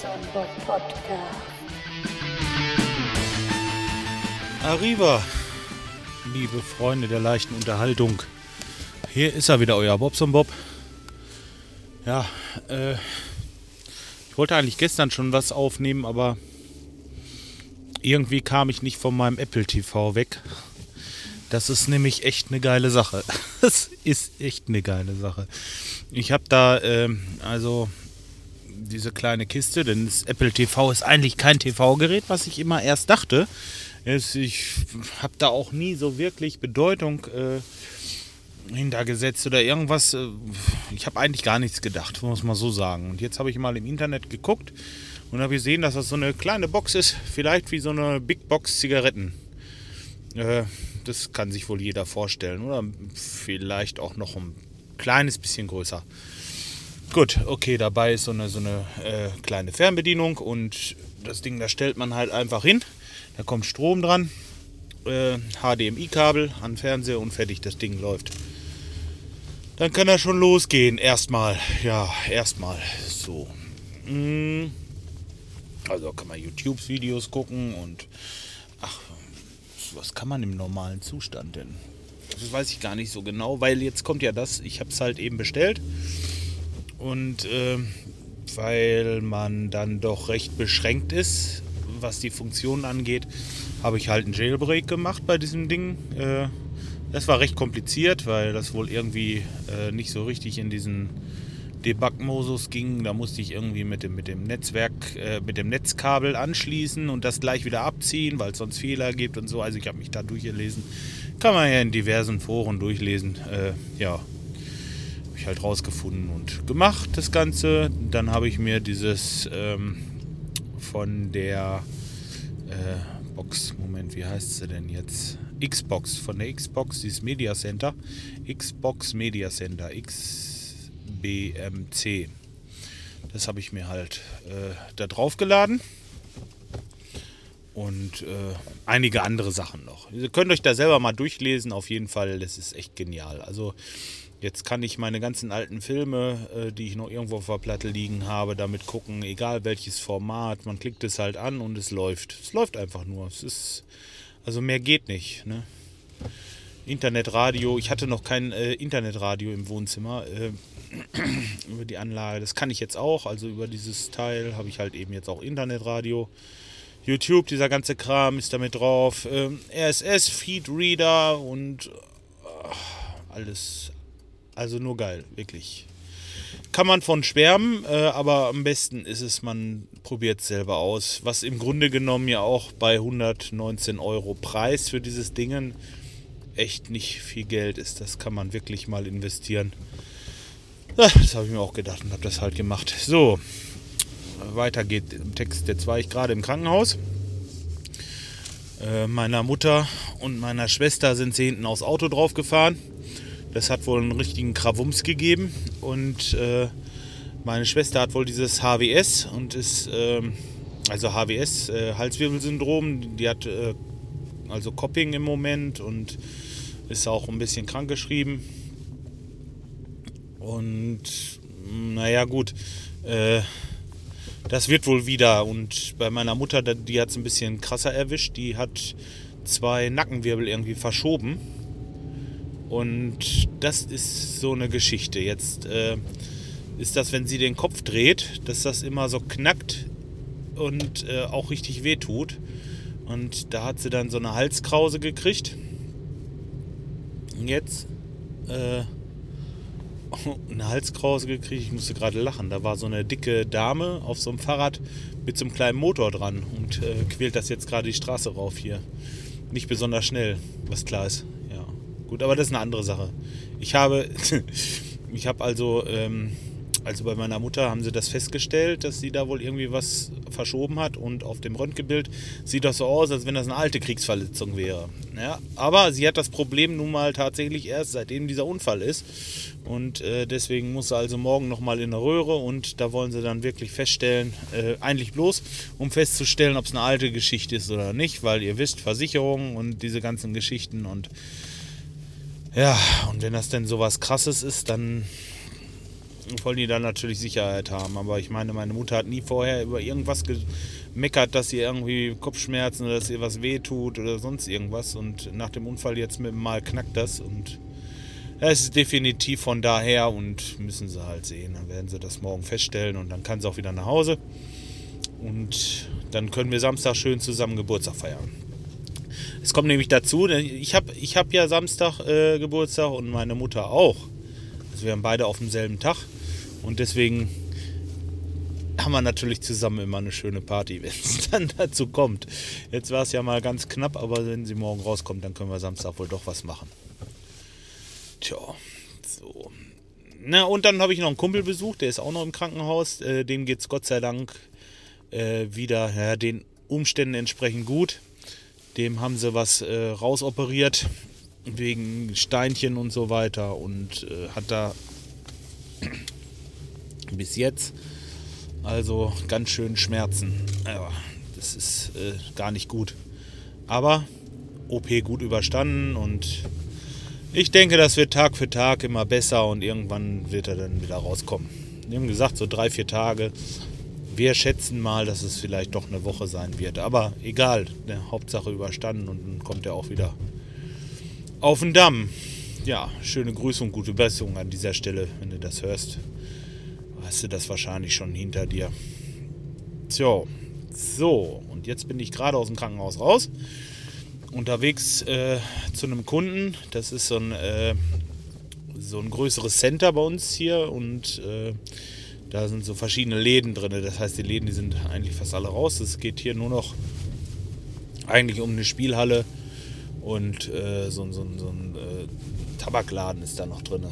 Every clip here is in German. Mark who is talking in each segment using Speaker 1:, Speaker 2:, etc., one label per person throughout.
Speaker 1: Podcast.
Speaker 2: Arriva, liebe Freunde der leichten Unterhaltung. Hier ist er wieder, euer Bobson Bob. Ja, äh, ich wollte eigentlich gestern schon was aufnehmen, aber irgendwie kam ich nicht von meinem Apple TV weg. Das ist nämlich echt eine geile Sache. Das ist echt eine geile Sache. Ich habe da, ähm, also diese kleine Kiste, denn das Apple TV ist eigentlich kein TV-Gerät, was ich immer erst dachte. Ich habe da auch nie so wirklich Bedeutung äh, hintergesetzt oder irgendwas. äh, Ich habe eigentlich gar nichts gedacht, muss man so sagen. Und jetzt habe ich mal im Internet geguckt und habe gesehen, dass das so eine kleine Box ist, vielleicht wie so eine Big Box Zigaretten. Äh, das kann sich wohl jeder vorstellen oder vielleicht auch noch ein kleines bisschen größer. Gut, okay, dabei ist so eine, so eine äh, kleine Fernbedienung und das Ding, da stellt man halt einfach hin. Da kommt Strom dran, äh, HDMI-Kabel an Fernseher und fertig, das Ding läuft. Dann kann er schon losgehen, erstmal. Ja, erstmal so. Mm. Also kann man YouTube-Videos gucken und ach, was kann man im normalen Zustand denn? Das weiß ich gar nicht so genau, weil jetzt kommt ja das, ich habe es halt eben bestellt. Und äh, weil man dann doch recht beschränkt ist, was die Funktionen angeht, habe ich halt einen Jailbreak gemacht bei diesem Ding. Äh, das war recht kompliziert, weil das wohl irgendwie äh, nicht so richtig in diesen Debug-Modus ging. Da musste ich irgendwie mit dem, mit dem Netzwerk, äh, mit dem Netzkabel anschließen und das gleich wieder abziehen, weil es sonst Fehler gibt und so. Also ich habe mich da durchgelesen. Kann man ja in diversen Foren durchlesen. Äh, ja, ich halt rausgefunden und gemacht das Ganze. Dann habe ich mir dieses ähm, von der äh, Box, Moment, wie heißt sie denn jetzt? Xbox, von der Xbox, dieses Media Center. Xbox Media Center, XBMC. Das habe ich mir halt äh, da drauf geladen. Und äh, einige andere Sachen noch. Ihr könnt euch da selber mal durchlesen, auf jeden Fall. Das ist echt genial. Also Jetzt kann ich meine ganzen alten Filme, äh, die ich noch irgendwo auf der Platte liegen habe, damit gucken, egal welches Format. Man klickt es halt an und es läuft. Es läuft einfach nur. Es ist, also mehr geht nicht. Ne? Internetradio, ich hatte noch kein äh, Internetradio im Wohnzimmer äh, über die Anlage. Das kann ich jetzt auch. Also über dieses Teil habe ich halt eben jetzt auch Internetradio. YouTube, dieser ganze Kram ist damit drauf. Ähm, RSS, Feedreader und alles, also nur geil, wirklich. Kann man von schwärmen, äh, aber am besten ist es, man probiert es selber aus. Was im Grunde genommen ja auch bei 119 Euro Preis für dieses Ding echt nicht viel Geld ist. Das kann man wirklich mal investieren. Das habe ich mir auch gedacht und habe das halt gemacht. So, weiter geht im Text. Jetzt war ich gerade im Krankenhaus. Äh, meiner Mutter und meiner Schwester sind sie hinten aufs Auto draufgefahren. Das hat wohl einen richtigen Krawums gegeben. Und äh, meine Schwester hat wohl dieses HWS und ist, ähm, also HWS, äh, Halswirbelsyndrom. Die hat äh, also Copping im Moment und ist auch ein bisschen krankgeschrieben. Und mh, naja, gut. Äh, das wird wohl wieder. Und bei meiner Mutter, die hat es ein bisschen krasser erwischt. Die hat zwei Nackenwirbel irgendwie verschoben. Und das ist so eine Geschichte. Jetzt äh, ist das, wenn sie den Kopf dreht, dass das immer so knackt und äh, auch richtig weh tut. Und da hat sie dann so eine Halskrause gekriegt. Und jetzt äh, eine Halskrause gekriegt. Ich musste gerade lachen. Da war so eine dicke Dame auf so einem Fahrrad mit so einem kleinen Motor dran und äh, quält das jetzt gerade die Straße rauf hier. Nicht besonders schnell, was klar ist. Ja, gut, aber das ist eine andere Sache. Ich habe, ich habe also, ähm, also bei meiner Mutter haben sie das festgestellt, dass sie da wohl irgendwie was verschoben hat und auf dem Röntgenbild sieht das so aus, als wenn das eine alte Kriegsverletzung wäre. Ja, aber sie hat das Problem nun mal tatsächlich erst seitdem dieser Unfall ist und äh, deswegen muss sie also morgen nochmal in eine Röhre und da wollen sie dann wirklich feststellen, äh, eigentlich bloß, um festzustellen, ob es eine alte Geschichte ist oder nicht, weil ihr wisst, Versicherungen und diese ganzen Geschichten und ja, und wenn das denn sowas krasses ist, dann wollen die dann natürlich Sicherheit haben. Aber ich meine, meine Mutter hat nie vorher über irgendwas gemeckert, dass sie irgendwie Kopfschmerzen oder dass ihr was wehtut oder sonst irgendwas. Und nach dem Unfall jetzt mit dem Mal knackt das und es ist definitiv von daher und müssen sie halt sehen. Dann werden sie das morgen feststellen und dann kann sie auch wieder nach Hause. Und dann können wir Samstag schön zusammen Geburtstag feiern. Es kommt nämlich dazu, ich habe ich hab ja Samstag äh, Geburtstag und meine Mutter auch. Also wir haben beide auf demselben Tag. Und deswegen haben wir natürlich zusammen immer eine schöne Party, wenn es dann dazu kommt. Jetzt war es ja mal ganz knapp, aber wenn sie morgen rauskommt, dann können wir Samstag wohl doch was machen. Tja, so. Na, und dann habe ich noch einen Kumpel besucht, der ist auch noch im Krankenhaus. Äh, dem geht es Gott sei Dank äh, wieder ja, den Umständen entsprechend gut. Dem haben sie was äh, rausoperiert wegen Steinchen und so weiter und äh, hat da bis jetzt also ganz schön Schmerzen. Ja, das ist äh, gar nicht gut. Aber OP gut überstanden und ich denke, das wird Tag für Tag immer besser und irgendwann wird er dann wieder rauskommen. Wir haben gesagt, so drei, vier Tage. Wir schätzen mal, dass es vielleicht doch eine Woche sein wird. Aber egal, ne, Hauptsache überstanden und dann kommt er auch wieder auf den Damm. Ja, schöne Grüße und gute Besserung an dieser Stelle, wenn du das hörst. Hast du das wahrscheinlich schon hinter dir. Tja, so, und jetzt bin ich gerade aus dem Krankenhaus raus unterwegs äh, zu einem Kunden. Das ist so ein, äh, so ein größeres Center bei uns hier und äh, da sind so verschiedene Läden drin. Das heißt, die Läden, die sind eigentlich fast alle raus. Es geht hier nur noch eigentlich um eine Spielhalle und äh, so, so, so ein äh, Tabakladen ist da noch drin.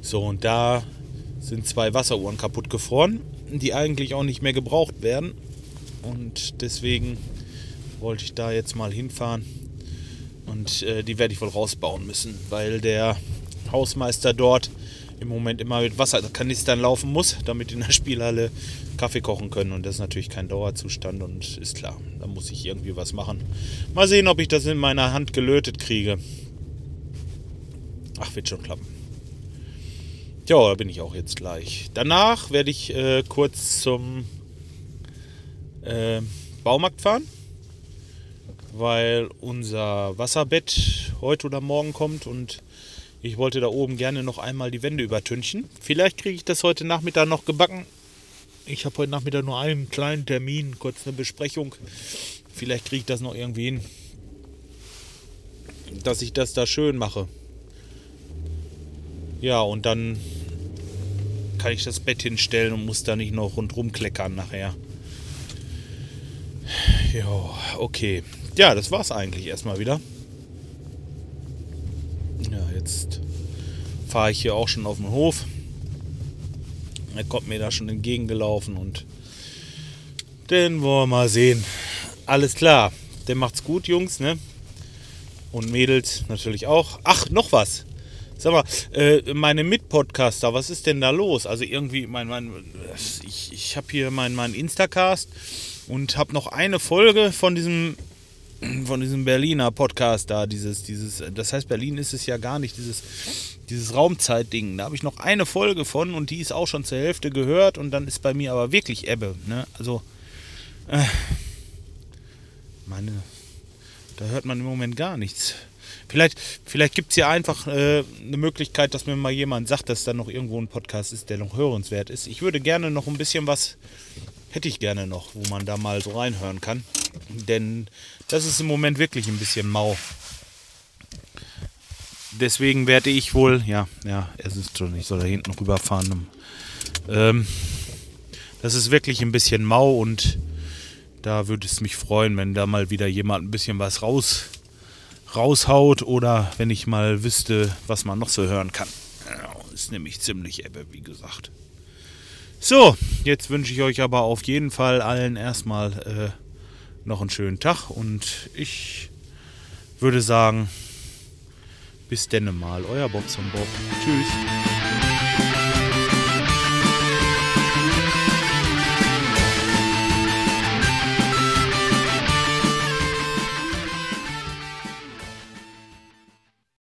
Speaker 2: So, und da sind zwei Wasseruhren kaputt gefroren, die eigentlich auch nicht mehr gebraucht werden. Und deswegen wollte ich da jetzt mal hinfahren. Und äh, die werde ich wohl rausbauen müssen, weil der Hausmeister dort im Moment immer mit Wasserkanistern laufen muss, damit in der Spielhalle Kaffee kochen können. Und das ist natürlich kein Dauerzustand und ist klar, da muss ich irgendwie was machen. Mal sehen, ob ich das in meiner Hand gelötet kriege. Ach, wird schon klappen. Ja, da bin ich auch jetzt gleich. Danach werde ich äh, kurz zum äh, Baumarkt fahren weil unser Wasserbett heute oder morgen kommt und ich wollte da oben gerne noch einmal die Wände übertünchen. Vielleicht kriege ich das heute Nachmittag noch gebacken. Ich habe heute Nachmittag nur einen kleinen Termin, kurz eine Besprechung. Vielleicht kriege ich das noch irgendwie hin, dass ich das da schön mache. Ja, und dann kann ich das Bett hinstellen und muss da nicht noch rundrum kleckern nachher. Ja, okay ja, das war's eigentlich erstmal wieder. Jetzt fahre ich hier auch schon auf den Hof. Er kommt mir da schon entgegengelaufen und den wollen wir mal sehen. Alles klar, der macht's gut, Jungs, ne? Und Mädels natürlich auch. Ach, noch was. Sag mal, äh, meine Mitpodcaster, was ist denn da los? Also irgendwie, mein, mein, ich, ich habe hier meinen mein Instacast und habe noch eine Folge von diesem von diesem Berliner Podcast da, dieses, dieses, das heißt, Berlin ist es ja gar nicht, dieses, dieses Raumzeitding. Da habe ich noch eine Folge von und die ist auch schon zur Hälfte gehört und dann ist bei mir aber wirklich Ebbe. Ne? Also, äh, meine, da hört man im Moment gar nichts. Vielleicht, vielleicht gibt es ja einfach äh, eine Möglichkeit, dass mir mal jemand sagt, dass da noch irgendwo ein Podcast ist, der noch hörenswert ist. Ich würde gerne noch ein bisschen was, hätte ich gerne noch, wo man da mal so reinhören kann. Denn das ist im Moment wirklich ein bisschen mau. Deswegen werde ich wohl, ja, ja, es ist schon, ich soll da hinten rüberfahren. Ähm, das ist wirklich ein bisschen mau und da würde es mich freuen, wenn da mal wieder jemand ein bisschen was raus, raushaut oder wenn ich mal wüsste, was man noch so hören kann. ist nämlich ziemlich ebbe, wie gesagt. So, jetzt wünsche ich euch aber auf jeden Fall allen erstmal äh, noch einen schönen Tag und ich würde sagen, bis denne mal, euer Bobson Bob. Tschüss.